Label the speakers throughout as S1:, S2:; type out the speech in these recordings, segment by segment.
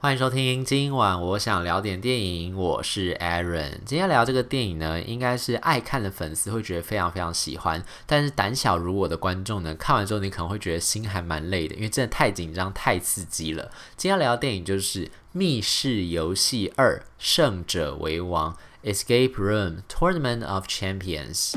S1: 欢迎收听，今晚我想聊点电影，我是 Aaron。今天聊这个电影呢，应该是爱看的粉丝会觉得非常非常喜欢，但是胆小如我的观众呢，看完之后你可能会觉得心还蛮累的，因为真的太紧张、太刺激了。今天聊的电影就是《密室游戏二：胜者为王》（Escape Room: Tournament of Champions）。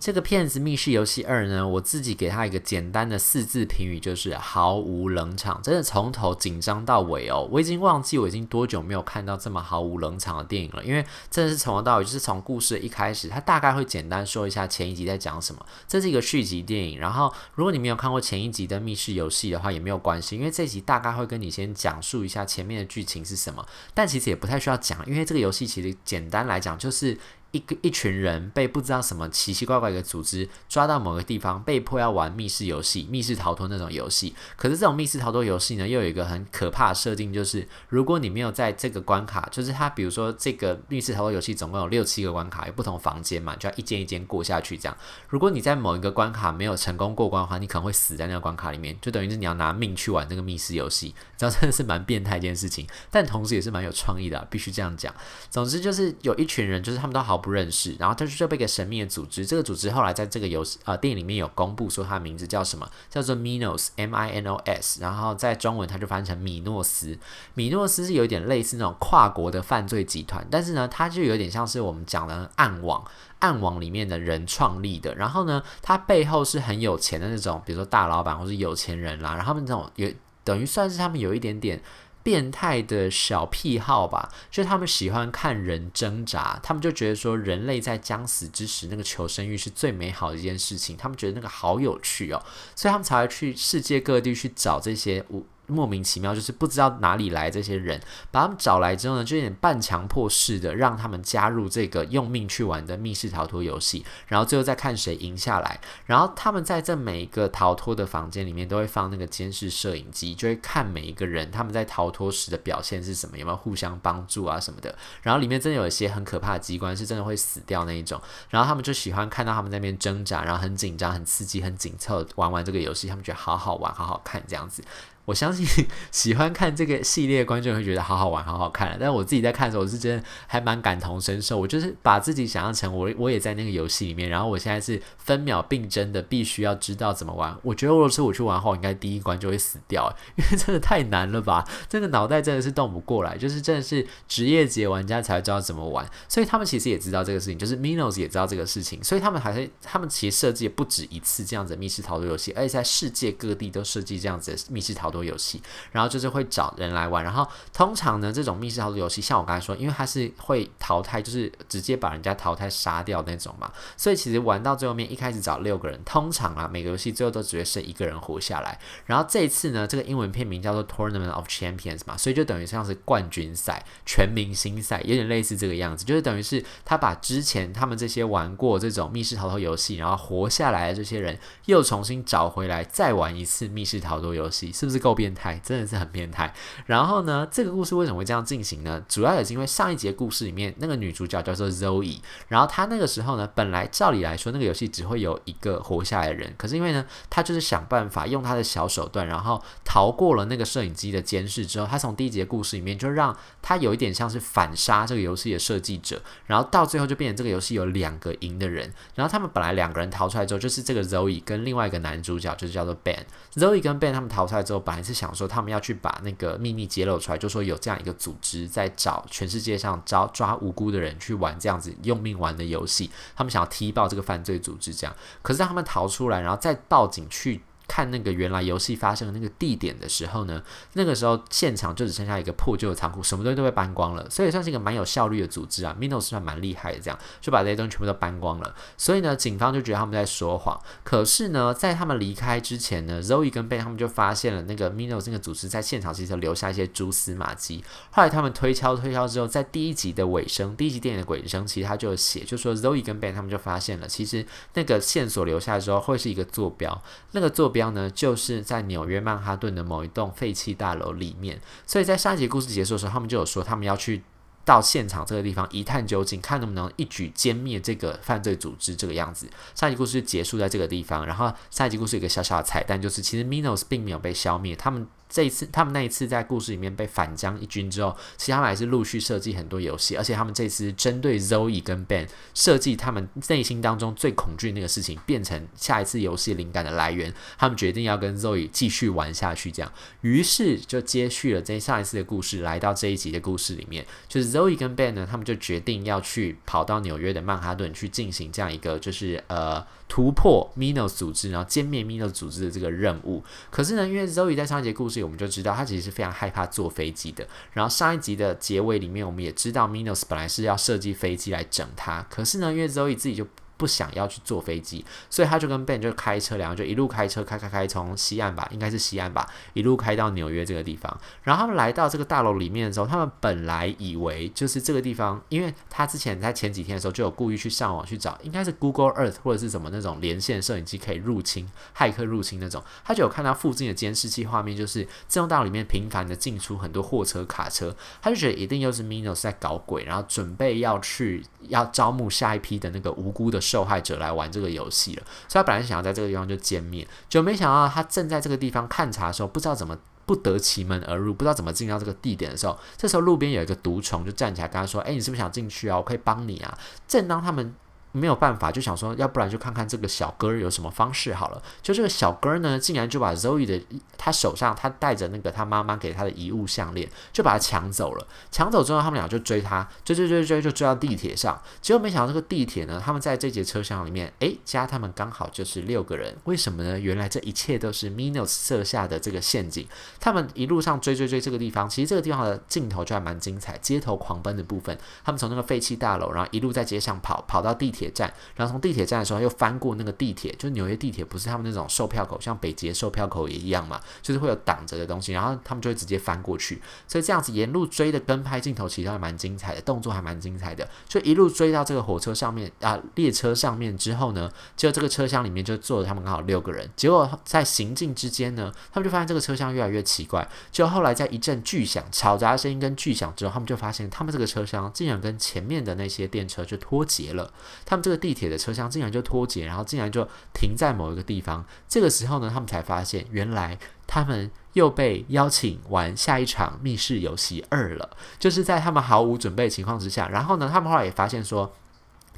S1: 这个骗子《密室游戏二》呢，我自己给他一个简单的四字评语，就是毫无冷场，真的从头紧张到尾哦。我已经忘记我已经多久没有看到这么毫无冷场的电影了，因为真的是从头到尾，就是从故事一开始，他大概会简单说一下前一集在讲什么。这是一个续集电影，然后如果你没有看过前一集的《密室游戏》的话，也没有关系，因为这集大概会跟你先讲述一下前面的剧情是什么，但其实也不太需要讲，因为这个游戏其实简单来讲就是。一个一群人被不知道什么奇奇怪怪的组织抓到某个地方，被迫要玩密室游戏、密室逃脱那种游戏。可是这种密室逃脱游戏呢，又有一个很可怕的设定，就是如果你没有在这个关卡，就是它，比如说这个密室逃脱游戏总共有六七个关卡，有不同房间嘛，就要一间一间过下去。这样，如果你在某一个关卡没有成功过关的话，你可能会死在那个关卡里面，就等于是你要拿命去玩这个密室游戏。这样真的是蛮变态一件事情，但同时也是蛮有创意的，必须这样讲。总之就是有一群人，就是他们都好。不认识，然后他就被一个神秘的组织，这个组织后来在这个游戏呃电影里面有公布说他的名字叫什么，叫做 Minos M I N O S，然后在中文他就翻译成米诺斯。米诺斯是有点类似那种跨国的犯罪集团，但是呢，它就有点像是我们讲的暗网，暗网里面的人创立的。然后呢，他背后是很有钱的那种，比如说大老板或是有钱人啦，然后他们这种有等于算是他们有一点点。变态的小癖好吧，就是他们喜欢看人挣扎，他们就觉得说人类在将死之时，那个求生欲是最美好的一件事情，他们觉得那个好有趣哦，所以他们才会去世界各地去找这些莫名其妙，就是不知道哪里来这些人，把他们找来之后呢，就有点半强迫式的让他们加入这个用命去玩的密室逃脱游戏，然后最后再看谁赢下来。然后他们在这每一个逃脱的房间里面都会放那个监视摄影机，就会看每一个人他们在逃脱时的表现是什么，有没有互相帮助啊什么的。然后里面真的有一些很可怕的机关，是真的会死掉那一种。然后他们就喜欢看到他们在那边挣扎，然后很紧张、很刺激、很紧凑玩玩这个游戏，他们觉得好好玩、好好看这样子。我相信 喜欢看这个系列的观众会觉得好好玩、好好看。但是我自己在看的时候，我是真的还蛮感同身受。我就是把自己想象成我，我也在那个游戏里面。然后我现在是分秒并争的，必须要知道怎么玩。我觉得如果是我去玩的话，我应该第一关就会死掉，因为 真的太难了吧？这个脑袋真的是动不过来，就是真的是职业级玩家才会知道怎么玩。所以他们其实也知道这个事情，就是 Minos 也知道这个事情，所以他们还是他们其实设计也不止一次这样子密室逃脱游戏，而且在世界各地都设计这样子密室逃脱游戏。然后就是会找人来玩，然后通常呢，这种密室逃脱游戏，像我刚才说，因为它是会淘汰，就是直接把人家淘汰杀掉那种嘛，所以其实玩到最后面，一开始找六个人，通常啊，每个游戏最后都只会剩一个人活下来。然后这一次呢，这个英文片名叫做 Tournament of Champions 嘛，所以就等于像是冠军赛、全明星赛，有点类似这个样子，就是等于是他把之前他们这些玩过这种密室逃脱游戏，然后活下来的这些人，又重新找回来，再玩一次密室逃脱游戏，是不是够变态？真的是很变态。然后呢，这个故事为什么会这样进行呢？主要也是因为上一节故事里面那个女主角叫做 Zoe，然后她那个时候呢，本来照理来说那个游戏只会有一个活下来的人，可是因为呢，她就是想办法用她的小手段，然后逃过了那个摄影机的监视之后，她从第一节故事里面就让她有一点像是反杀这个游戏的设计者，然后到最后就变成这个游戏有两个赢的人，然后他们本来两个人逃出来之后，就是这个 Zoe 跟另外一个男主角就是叫做 Ben，Zoe 跟 Ben 他们逃出来之后，本来是想说他们要去把那个秘密揭露出来，就说有这样一个组织在找全世界上找抓无辜的人去玩这样子用命玩的游戏，他们想要踢爆这个犯罪组织，这样。可是让他们逃出来，然后再报警去。看那个原来游戏发生的那个地点的时候呢，那个时候现场就只剩下一个破旧的仓库，什么东西都被搬光了，所以算是一个蛮有效率的组织啊。Minos 算蛮厉害的，这样就把这些东西全部都搬光了。所以呢，警方就觉得他们在说谎。可是呢，在他们离开之前呢，Zoe 跟 Ben 他们就发现了那个 Minos 那个组织在现场其实留下一些蛛丝马迹。后来他们推敲推敲之后，在第一集的尾声，第一集电影的尾声，其实他就写，就说 Zoe 跟 Ben 他们就发现了，其实那个线索留下之后会是一个坐标，那个坐标。标呢，就是在纽约曼哈顿的某一栋废弃大楼里面，所以在上一集故事结束的时候，他们就有说他们要去到现场这个地方一探究竟，看能不能一举歼灭这个犯罪组织。这个样子，上一集故事结束在这个地方。然后上一集故事有一个小小的彩蛋，就是其实 Minos 并没有被消灭，他们。这一次，他们那一次在故事里面被反将一军之后，其实他们还是陆续设计很多游戏，而且他们这次针对 Zoe 跟 Ben 设计他们内心当中最恐惧那个事情，变成下一次游戏灵感的来源。他们决定要跟 Zoe 继续玩下去，这样，于是就接续了这上一次的故事，来到这一集的故事里面，就是 Zoe 跟 Ben 呢，他们就决定要去跑到纽约的曼哈顿去进行这样一个，就是呃。突破 Mino 组织，然后歼灭 Mino 组织的这个任务。可是呢，因为 Zoe 在上一集故事我们就知道他其实是非常害怕坐飞机的。然后上一集的结尾里面，我们也知道 Minos 本来是要设计飞机来整他。可是呢，因为 Zoe 自己就不想要去坐飞机，所以他就跟 Ben 就开车，两个就一路开车开开开，从西岸吧，应该是西岸吧，一路开到纽约这个地方。然后他们来到这个大楼里面的时候，他们本来以为就是这个地方，因为他之前在前几天的时候就有故意去上网去找，应该是 Google Earth 或者是什么那种连线摄影机可以入侵骇客入侵那种，他就有看到附近的监视器画面，就是这栋大楼里面频繁的进出很多货车卡车，他就觉得一定又是 Minos 在搞鬼，然后准备要去要招募下一批的那个无辜的。受害者来玩这个游戏了，所以他本来想要在这个地方就歼灭，就没想到他正在这个地方勘察的时候，不知道怎么不得其门而入，不知道怎么进到这个地点的时候，这时候路边有一个毒虫就站起来跟他说：“诶，你是不是想进去啊？我可以帮你啊！”正当他们。没有办法，就想说，要不然就看看这个小哥有什么方式好了。就这个小哥呢，竟然就把 Zoe 的他手上他戴着那个他妈妈给他的遗物项链，就把他抢走了。抢走之后，他们俩就追他，追追追追，就追到地铁上。结果没想到这个地铁呢，他们在这节车厢里面，诶，加他们刚好就是六个人。为什么呢？原来这一切都是 Minos 设下的这个陷阱。他们一路上追追追这个地方，其实这个地方的镜头就还蛮精彩，街头狂奔的部分。他们从那个废弃大楼，然后一路在街上跑，跑到地铁。铁站，然后从地铁站的时候又翻过那个地铁，就纽约地铁不是他们那种售票口，像北捷售票口也一样嘛，就是会有挡着的东西，然后他们就会直接翻过去。所以这样子沿路追的跟拍镜头其实还蛮精彩的，动作还蛮精彩的。就一路追到这个火车上面啊，列车上面之后呢，就这个车厢里面就坐着他们刚好六个人。结果在行进之间呢，他们就发现这个车厢越来越奇怪。就后来在一阵巨响、嘈杂的声音跟巨响之后，他们就发现他们这个车厢竟然跟前面的那些电车就脱节了。他们这个地铁的车厢竟然就脱节，然后竟然就停在某一个地方。这个时候呢，他们才发现，原来他们又被邀请玩下一场密室游戏二了。就是在他们毫无准备情况之下，然后呢，他们后来也发现说。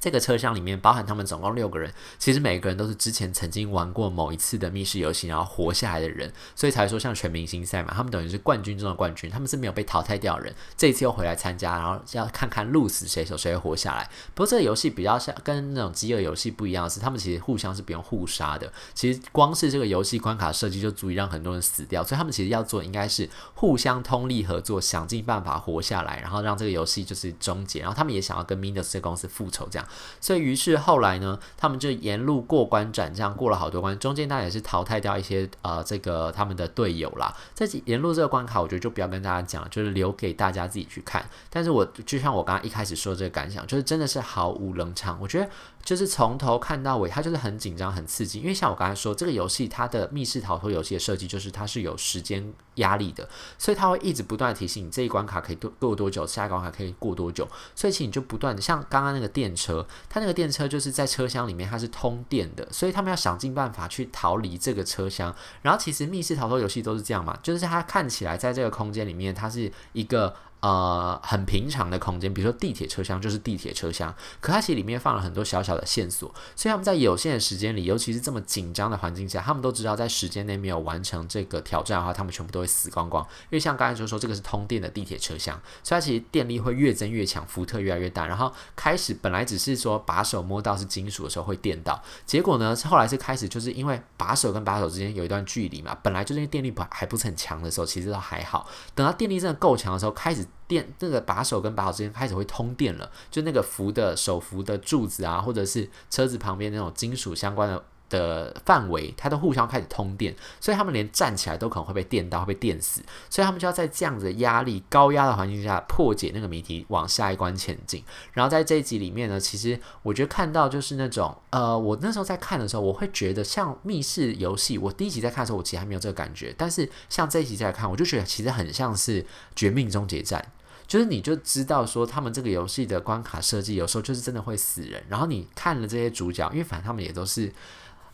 S1: 这个车厢里面包含他们总共六个人，其实每个人都是之前曾经玩过某一次的密室游戏，然后活下来的人，所以才说像全明星赛嘛，他们等于是冠军中的冠军，他们是没有被淘汰掉的人，这一次又回来参加，然后要看看鹿死谁手，谁会活下来。不过这个游戏比较像跟那种饥饿游戏不一样的是，他们其实互相是不用互杀的，其实光是这个游戏关卡设计就足以让很多人死掉，所以他们其实要做应该是互相通力合作，想尽办法活下来，然后让这个游戏就是终结，然后他们也想要跟 Minos 公司复仇这样。所以，于是后来呢，他们就沿路过关斩将，过了好多关，中间当然也是淘汰掉一些呃，这个他们的队友啦。在沿路这个关卡，我觉得就不要跟大家讲，就是留给大家自己去看。但是我就像我刚刚一开始说这个感想，就是真的是毫无冷场。我觉得就是从头看到尾，它就是很紧张、很刺激。因为像我刚才说，这个游戏它的密室逃脱游戏的设计，就是它是有时间压力的，所以它会一直不断提醒你这一关卡可以多过多久，下一关卡可以过多久。所以其实你就不断的，像刚刚那个电车，它那个电车就是在车厢里面，它是通电的，所以他们要想尽办法去逃离这个车厢。然后其实密室逃脱游戏都是这样嘛，就是它看起来在这个空间里面，它是一个。呃，很平常的空间，比如说地铁车厢就是地铁车厢，可它其实里面放了很多小小的线索，所以他们在有限的时间里，尤其是这么紧张的环境下，他们都知道在时间内没有完成这个挑战的话，他们全部都会死光光。因为像刚才就说，这个是通电的地铁车厢，所以它其实电力会越增越强，伏特越来越大。然后开始本来只是说把手摸到是金属的时候会电到，结果呢，后来是开始就是因为把手跟把手之间有一段距离嘛，本来就是因为电力不还不是很强的时候，其实都还好。等到电力真的够强的时候，开始。电那个把手跟把手之间开始会通电了，就那个扶的手扶的柱子啊，或者是车子旁边那种金属相关的的范围，它都互相开始通电，所以他们连站起来都可能会被电到，被电死，所以他们就要在这样子的压力高压的环境下破解那个谜题，往下一关前进。然后在这一集里面呢，其实我觉得看到就是那种呃，我那时候在看的时候，我会觉得像密室游戏。我第一集在看的时候，我其实还没有这个感觉，但是像这一集再来看，我就觉得其实很像是绝命终结战。就是你就知道说他们这个游戏的关卡设计有时候就是真的会死人，然后你看了这些主角，因为反正他们也都是。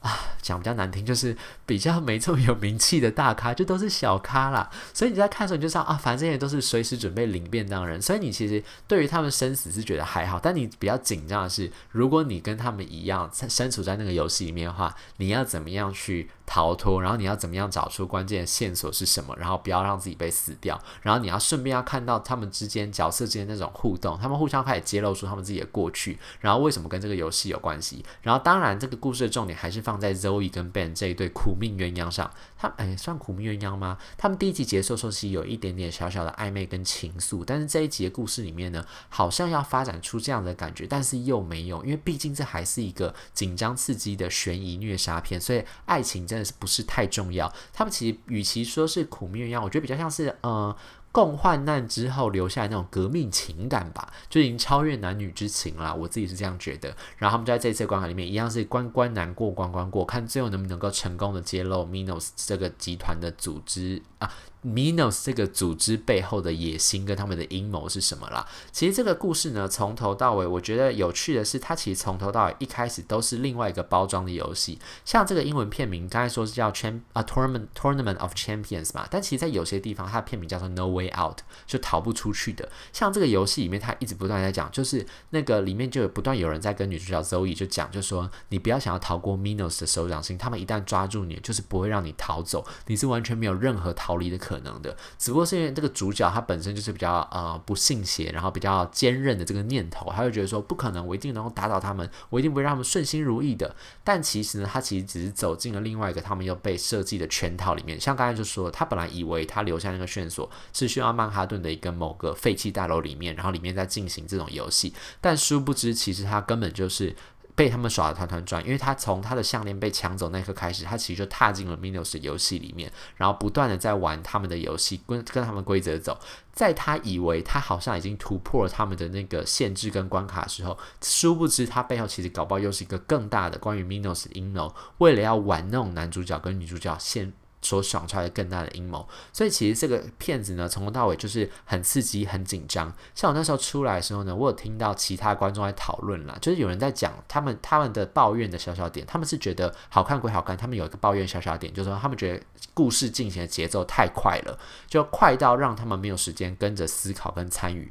S1: 啊，讲比较难听，就是比较没这么有名气的大咖，就都是小咖啦。所以你在看的时候，你就知道啊，反正也都是随时准备领便当人。所以你其实对于他们生死是觉得还好，但你比较紧张的是，如果你跟他们一样身处在那个游戏里面的话，你要怎么样去逃脱？然后你要怎么样找出关键的线索是什么？然后不要让自己被死掉。然后你要顺便要看到他们之间角色之间那种互动，他们互相开始揭露出他们自己的过去，然后为什么跟这个游戏有关系？然后当然这个故事的重点还是。放在 Zoe 跟 Ben 这一对苦命鸳鸯上，他哎算苦命鸳鸯吗？他们第一集结束的时候其实有一点点小小的暧昧跟情愫，但是这一集的故事里面呢，好像要发展出这样的感觉，但是又没有，因为毕竟这还是一个紧张刺激的悬疑虐杀片，所以爱情真的是不是太重要。他们其实与其说是苦命鸳鸯，我觉得比较像是呃。共患难之后留下来那种革命情感吧，就已经超越男女之情了。我自己是这样觉得。然后他们就在这次关卡里面一样是关关难过关关过，看最后能不能够成功的揭露 Minos 这个集团的组织啊。Minos 这个组织背后的野心跟他们的阴谋是什么啦？其实这个故事呢，从头到尾，我觉得有趣的是，它其实从头到尾一开始都是另外一个包装的游戏。像这个英文片名，刚才说是叫 Champ 啊 Tournament Tournament of Champions 嘛，但其实在有些地方，它的片名叫做 No Way Out，就逃不出去的。像这个游戏里面，它一直不断在讲，就是那个里面就有不断有人在跟女主角 Zoe 就讲，就说你不要想要逃过 Minos 的手掌心，他们一旦抓住你，就是不会让你逃走，你是完全没有任何逃离的可能的，只不过是因为这个主角他本身就是比较呃不信邪，然后比较坚韧的这个念头，他会觉得说不可能，我一定能够打倒他们，我一定不会让他们顺心如意的。但其实呢，他其实只是走进了另外一个他们又被设计的圈套里面。像刚才就说，他本来以为他留下那个线索是需要曼哈顿的一个某个废弃大楼里面，然后里面在进行这种游戏，但殊不知其实他根本就是。被他们耍的团团转，因为他从他的项链被抢走那一刻开始，他其实就踏进了 Minos 游戏里面，然后不断的在玩他们的游戏，跟跟他们规则走。在他以为他好像已经突破了他们的那个限制跟关卡的时候，殊不知他背后其实搞不好又是一个更大的关于 Minos 的阴谋，为了要玩弄男主角跟女主角限。所想出来的更大的阴谋，所以其实这个片子呢，从头到尾就是很刺激、很紧张。像我那时候出来的时候呢，我有听到其他观众在讨论啦，就是有人在讲他们他们的抱怨的小小点，他们是觉得好看归好看，他们有一个抱怨小小点，就是说他们觉得故事进行的节奏太快了，就快到让他们没有时间跟着思考跟参与。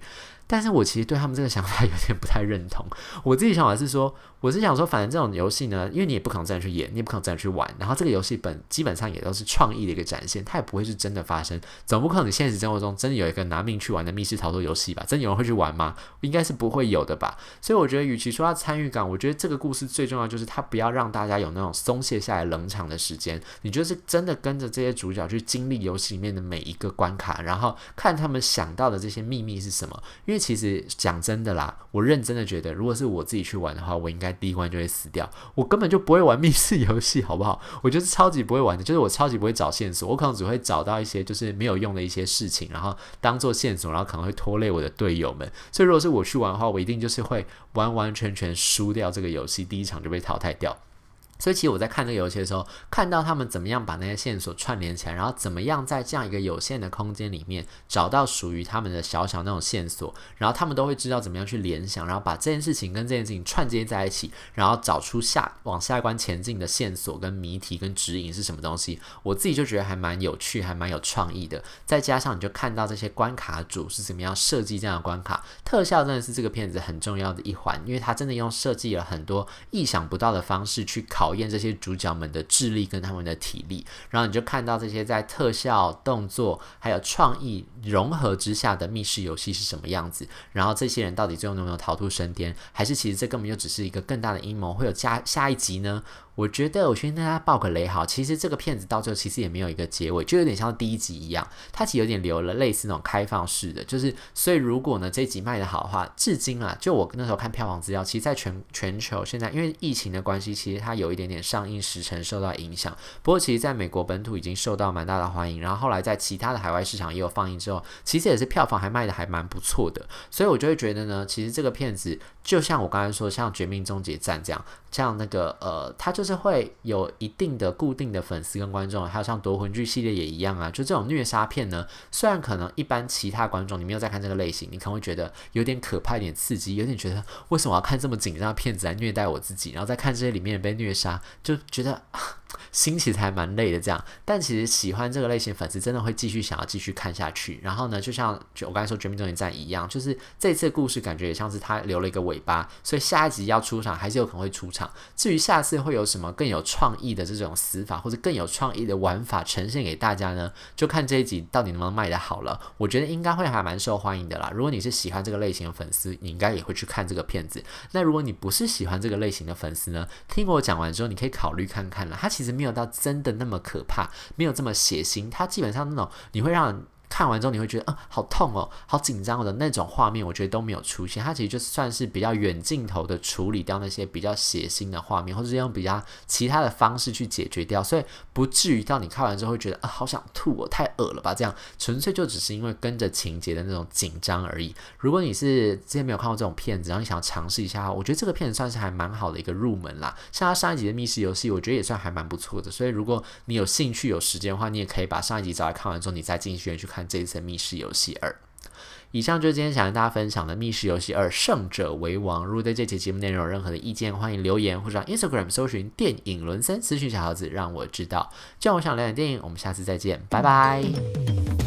S1: 但是我其实对他们这个想法 有点不太认同。我自己想法是说，我是想说，反正这种游戏呢，因为你也不可能这样去演，你也不可能这样去玩。然后这个游戏本基本上也都是创意的一个展现，它也不会是真的发生。总不可能现实生活中真的有一个拿命去玩的密室逃脱游戏吧？真有人会去玩吗？应该是不会有的吧。所以我觉得，与其说它参与感，我觉得这个故事最重要就是它不要让大家有那种松懈下来冷场的时间。你就是真的跟着这些主角去经历游戏里面的每一个关卡，然后看他们想到的这些秘密是什么。因为其实讲真的啦，我认真的觉得，如果是我自己去玩的话，我应该第一关就会死掉。我根本就不会玩密室游戏，好不好？我就是超级不会玩的，就是我超级不会找线索，我可能只会找到一些就是没有用的一些事情，然后当做线索，然后可能会拖累我的队友们。所以如果是我去玩的话，我一定就是会完完全全输掉这个游戏，第一场就被淘汰掉。所以其实我在看这个游戏的时候，看到他们怎么样把那些线索串联起来，然后怎么样在这样一个有限的空间里面找到属于他们的小小那种线索，然后他们都会知道怎么样去联想，然后把这件事情跟这件事情串接在一起，然后找出下往下一关前进的线索跟谜题跟指引是什么东西。我自己就觉得还蛮有趣，还蛮有创意的。再加上你就看到这些关卡组是怎么样设计这样的关卡，特效真的是这个片子很重要的一环，因为它真的用设计了很多意想不到的方式去考。考验这些主角们的智力跟他们的体力，然后你就看到这些在特效、动作还有创意融合之下的密室游戏是什么样子。然后这些人到底最后能不能逃出生天，还是其实这根本就只是一个更大的阴谋？会有下下一集呢？我觉得我先跟大家爆个雷好，其实这个片子到最后其实也没有一个结尾，就有点像第一集一样，它其实有点留了类似那种开放式的，就是所以如果呢这集卖得好的话，至今啊，就我那时候看票房资料，其实在全全球现在因为疫情的关系，其实它有一点点上映时程受到影响，不过其实在美国本土已经受到蛮大的欢迎，然后后来在其他的海外市场也有放映之后，其实也是票房还卖得还蛮不错的，所以我就会觉得呢，其实这个片子就像我刚才说，像《绝命终结战》这样，像那个呃，他就是会有一定的固定的粉丝跟观众，还有像夺魂剧系列也一样啊。就这种虐杀片呢，虽然可能一般其他观众你没有在看这个类型，你可能会觉得有点可怕、有点刺激，有点觉得为什么我要看这么紧张的片子来虐待我自己，然后再看这些里面被虐杀，就觉得。心其实还蛮累的，这样，但其实喜欢这个类型粉丝真的会继续想要继续看下去。然后呢，就像我刚才说《绝命终结站》一样，就是这次故事感觉也像是他留了一个尾巴，所以下一集要出场还是有可能会出场。至于下次会有什么更有创意的这种死法，或者更有创意的玩法呈现给大家呢？就看这一集到底能不能卖得好了。我觉得应该会还蛮受欢迎的啦。如果你是喜欢这个类型的粉丝，你应该也会去看这个片子。那如果你不是喜欢这个类型的粉丝呢？听我讲完之后，你可以考虑看看了。他其实没有到真的那么可怕，没有这么血腥。它基本上那种你会让。看完之后你会觉得，啊、好痛哦，好紧张的那种画面，我觉得都没有出现。它其实就算是比较远镜头的处理掉那些比较血腥的画面，或者是用比较其他的方式去解决掉，所以不至于到你看完之后会觉得，啊，好想吐哦，太恶了吧？这样纯粹就只是因为跟着情节的那种紧张而已。如果你是之前没有看过这种片子，然后你想尝试一下，我觉得这个片子算是还蛮好的一个入门啦。像他上一集的密室游戏，我觉得也算还蛮不错的。所以如果你有兴趣、有时间的话，你也可以把上一集找来看完之后，你再进戏院去看这一次密室。游戏二，以上就是今天想跟大家分享的《密室游戏二：胜者为王》。如果对这期节目内容有任何的意见，欢迎留言或者 Instagram 搜寻“电影伦森”私讯小盒子，让我知道。这样我想聊点电影，我们下次再见，拜拜。